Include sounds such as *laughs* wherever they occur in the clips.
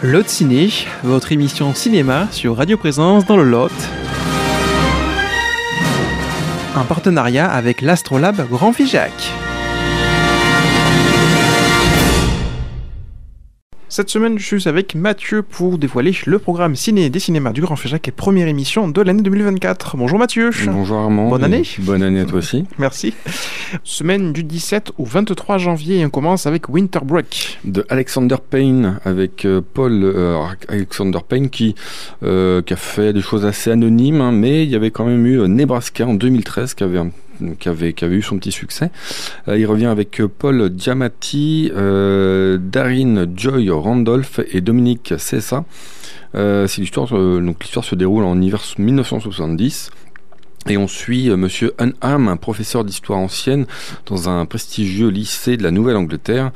Lot Ciné, votre émission cinéma sur Radio Présence dans le Lot. Un partenariat avec l'Astrolabe Grand Figeac. Cette semaine, je suis avec Mathieu pour dévoiler le programme ciné des cinémas du Grand Féjac et première émission de l'année 2024. Bonjour Mathieu. Bonjour Armand. Bonne année. Bonne année à toi aussi. *laughs* Merci. Semaine du 17 au 23 janvier, on commence avec Winter Break. De Alexander Payne, avec euh, Paul euh, Alexander Payne qui, euh, qui a fait des choses assez anonymes, hein, mais il y avait quand même eu Nebraska en 2013 qui avait un qui avait, eu son petit succès. Euh, il revient avec Paul Giamatti, euh, Darin Joy Randolph et Dominique Cessa. Euh, c'est l'histoire, donc l'histoire se déroule en hiver 1970 et on suit euh, Monsieur Unham, un professeur d'histoire ancienne dans un prestigieux lycée de la Nouvelle-Angleterre.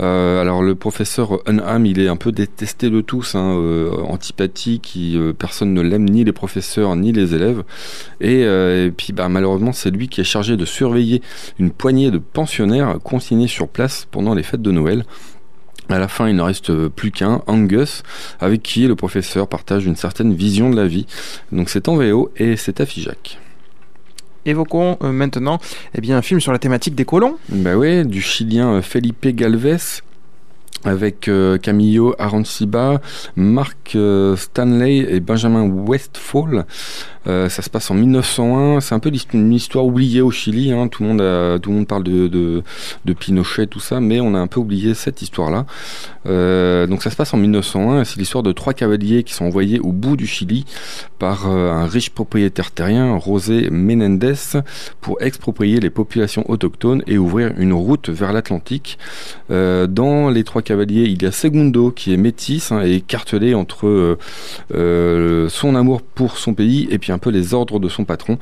Euh, alors le professeur Unham, il est un peu détesté de tous, hein, euh, antipathique, personne ne l'aime, ni les professeurs ni les élèves. Et, puis bah, malheureusement, c'est lui qui est chargé de surveiller une poignée de pensionnaires consignés sur place pendant les fêtes de Noël. À la fin, il ne reste plus qu'un, Angus, avec qui le professeur partage une certaine vision de la vie. Donc c'est en VO et c'est à Figeac. Évoquons euh, maintenant eh bien, un film sur la thématique des colons. Bah oui, du Chilien euh, Felipe Galvez, avec euh, Camillo Aranciba, Mark Stanley et Benjamin Westfall. Euh, ça se passe en 1901. C'est un peu une histoire oubliée au Chili. Hein. Tout, le monde tout le monde parle de, de, Pinochet, tout ça, mais on a un peu oublié cette histoire-là. Euh, donc ça se passe en 1901. C'est l'histoire de trois cavaliers qui sont envoyés au bout du Chili par euh, un riche propriétaire terrien, José Menendez, pour exproprier les populations autochtones et ouvrir une route vers l'Atlantique. dans les trois cavaliers, il y a Segundo qui est métis hein, et écartelé entre son amour pour son pays et puis un peu les ordres de son patron.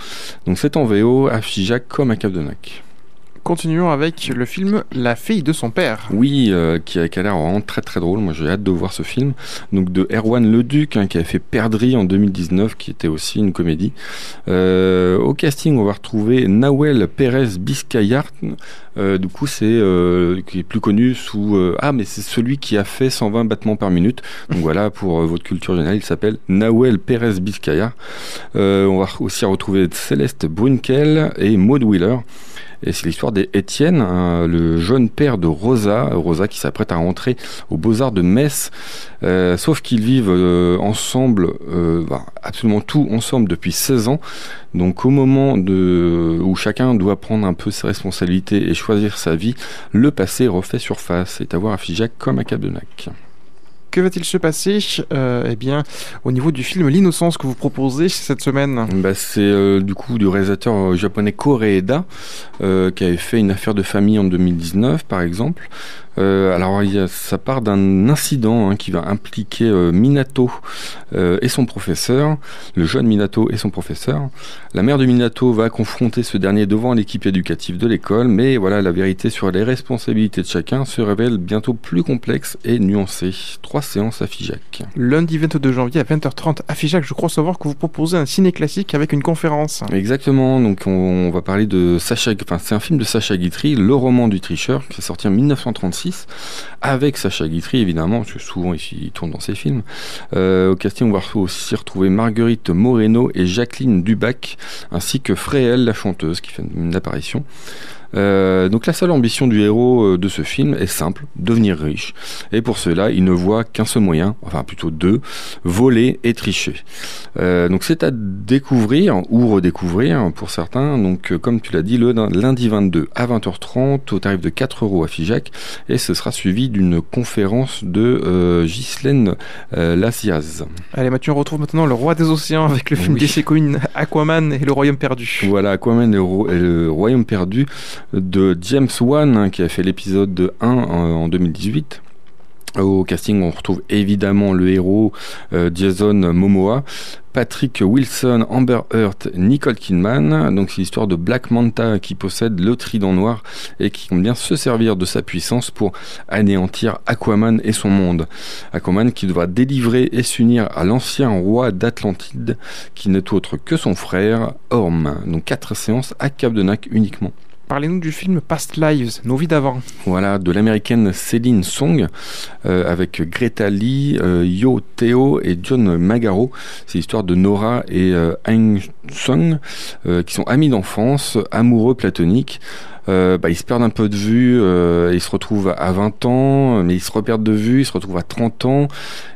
Donc c'est en VO à Figeac comme à Cap de Nac. Continuons avec le film La fille de son père. Oui, euh, qui, a, l'air vraiment très très drôle. Moi j'ai hâte de voir ce film. Donc de Erwan Leduc, hein, qui a fait Perdri en 2019, qui était aussi une comédie. Euh, au casting, on va retrouver Nawel Pérez Biscayart. Euh, du coup, c'est qui est plus connu sous ah mais c'est celui qui a fait 120 battements par minute. Donc *laughs* voilà pour votre culture générale, il s'appelle Nawel Pérez Biscayart. on va aussi retrouver Céleste Brunkel et Maud Wheeler. Et c'est l'histoire d'Étienne, hein, le jeune père de Rosa, Rosa qui s'apprête à rentrer aux Beaux-Arts de Metz. Euh, sauf qu'ils vivent euh, ensemble, euh, bah, absolument tout ensemble depuis 16 ans. Donc au moment où chacun doit prendre un peu ses responsabilités et choisir sa vie, le passé refait surface. C'est à voir à Figeac comme à Cap de Nac. Que va-t-il se passer euh, eh bien, au niveau du film L'innocence que vous proposez cette semaine? Bah, C'est euh, du coup du réalisateur euh, japonais Koreeda qui avait fait une affaire de famille en 2019 par exemple. Euh, alors, il y a, ça part d'un incident hein, qui va impliquer euh, Minato euh, et son professeur, le jeune Minato et son professeur. La mère de Minato va confronter ce dernier devant l'équipe éducative de l'école, mais voilà, la vérité sur les responsabilités de chacun se révèle bientôt plus complexe et nuancée. Trois séances à Figeac. Lundi 22 janvier à 20h30 à Figeac, je crois savoir que vous proposez un ciné classique avec une conférence. Exactement, donc on, va parler de Sacha, enfin c'est un film de Sacha Guitry, Le roman du tricheur, qui est sorti en 1936 6 avec Sacha Guitry évidemment, parce que souvent il tourne dans ses films. Euh, au casting, on va aussi retrouver Marguerite Moreno et Jacqueline Dubac, ainsi que Fréhel, la chanteuse, qui fait une apparition. Euh, donc la seule ambition du héros euh, de ce film est simple, devenir riche. Et pour cela, il ne voit qu'un seul moyen, enfin plutôt deux, voler et tricher. Donc c'est à découvrir ou redécouvrir pour certains. Donc comme tu l'as dit, le lundi 22 à 20h30 au tarif de 4 euros à Figeac. Et ce sera suivi d'une conférence de Ghislaine Lassiaz. Allez Mathieu, on retrouve maintenant le roi des océans avec le film oui. Queen, Aquaman et le royaume perdu. Voilà, Aquaman et le royaume perdu de James Wan, hein, qui a fait l'épisode de 1 en, 2018. Au casting, on retrouve évidemment le héros euh, Jason Momoa, Patrick Wilson, Amber Heard, Nicole Kidman. Donc c'est l'histoire de Black Manta qui possède le trident noir et qui compte bien se servir de sa puissance pour anéantir Aquaman et son monde. Aquaman qui devra délivrer et s'unir à l'ancien roi d'Atlantide qui n'est autre que son frère Orm. Donc quatre séances à Cap de Nac uniquement. Parlez-nous du film Past Lives, Nos vies d'avant. Voilà, de l'américaine Céline Song, euh, avec Greta Lee, euh, Yo Theo et John Magaro. C'est l'histoire de Nora et euh, Aang Sung, qui sont amis d'enfance, amoureux platoniques. Euh, bah, ils se perdent un peu de vue, euh, ils se retrouvent à 20 ans, mais ils se reperdent de vue, ils se retrouvent à 30 ans,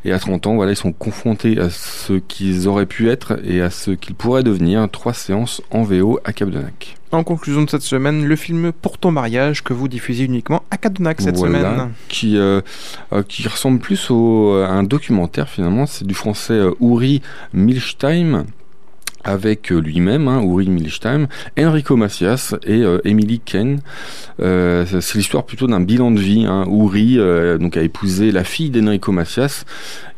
et à 30 ans, voilà, ils sont confrontés à ce qu'ils auraient pu être et à ce qu'ils pourraient devenir. Trois séances en VO à Capdenac. En conclusion de cette semaine, le film Pour ton mariage que vous diffusez uniquement à Capdenac cette semaine. Qui, euh, qui ressemble plus au, à un documentaire finalement, c'est du français Uri Milstein avec euh, lui-même, hein, Uri Milstein, Enrico Macias et euh, Emily Ken. Euh, c'est l'histoire plutôt d'un bilan de vie. Hein. Uri donc a épousé la fille d'Enrico Macias.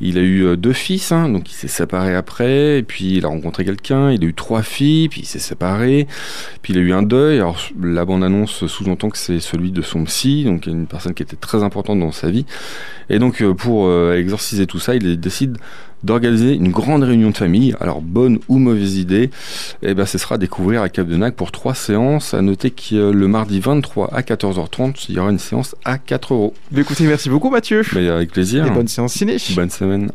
Il a eu deux fils, hein, donc il s'est séparé après, et puis il a rencontré quelqu'un, il a eu trois filles, puis il s'est séparé, puis il a eu un deuil. Alors la bande-annonce sous-entend que c'est celui de son psy, donc une personne qui était très importante dans sa vie. Et donc pour exorciser tout ça, il décide d'organiser une grande réunion de famille. Alors, bonne ou mauvaise idée, eh ben, ce sera à découvrir à Cap de Nac pour trois séances. À noter que euh, le mardi 23 à 14h30, il y aura une séance à 4 euros. Écoutez, merci beaucoup Mathieu. Mais avec plaisir. Et bonne séance ciné. Bonne semaine.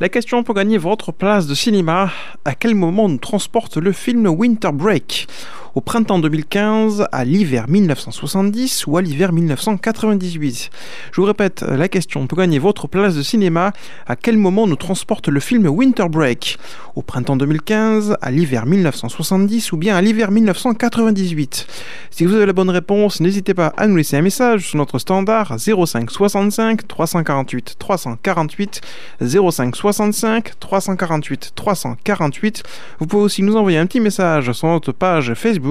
La question pour gagner votre place de cinéma, à quel moment nous transporte le film Winter Break? Au printemps 2015, à l'hiver 1970 ou à l'hiver 1998 Je vous répète la question pour gagner votre place de cinéma. À quel moment nous transporte le film Winter Break? Au printemps 2015, à l'hiver 1970 ou bien à l'hiver 1998 Si vous avez la bonne réponse, n'hésitez pas à nous laisser un message sur notre standard 05 65 348 348 05 65 348 348. Vous pouvez aussi nous envoyer un petit message sur notre page Facebook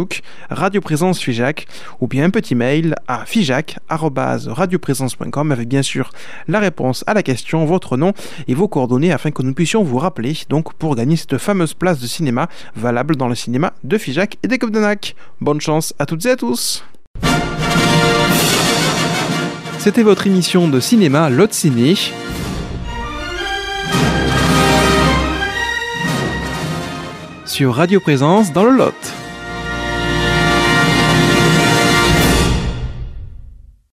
Radio Présence Fijac, ou bien un petit mail à fijac.radioprésence.com avec bien sûr la réponse à la question, votre nom et vos coordonnées afin que nous puissions vous rappeler donc pour gagner cette fameuse place de cinéma valable dans le cinéma de Fijac et des Copdenac. Bonne chance à toutes et à tous C'était votre émission de cinéma Lot Ciné. Sur Radio Présence dans le Lot.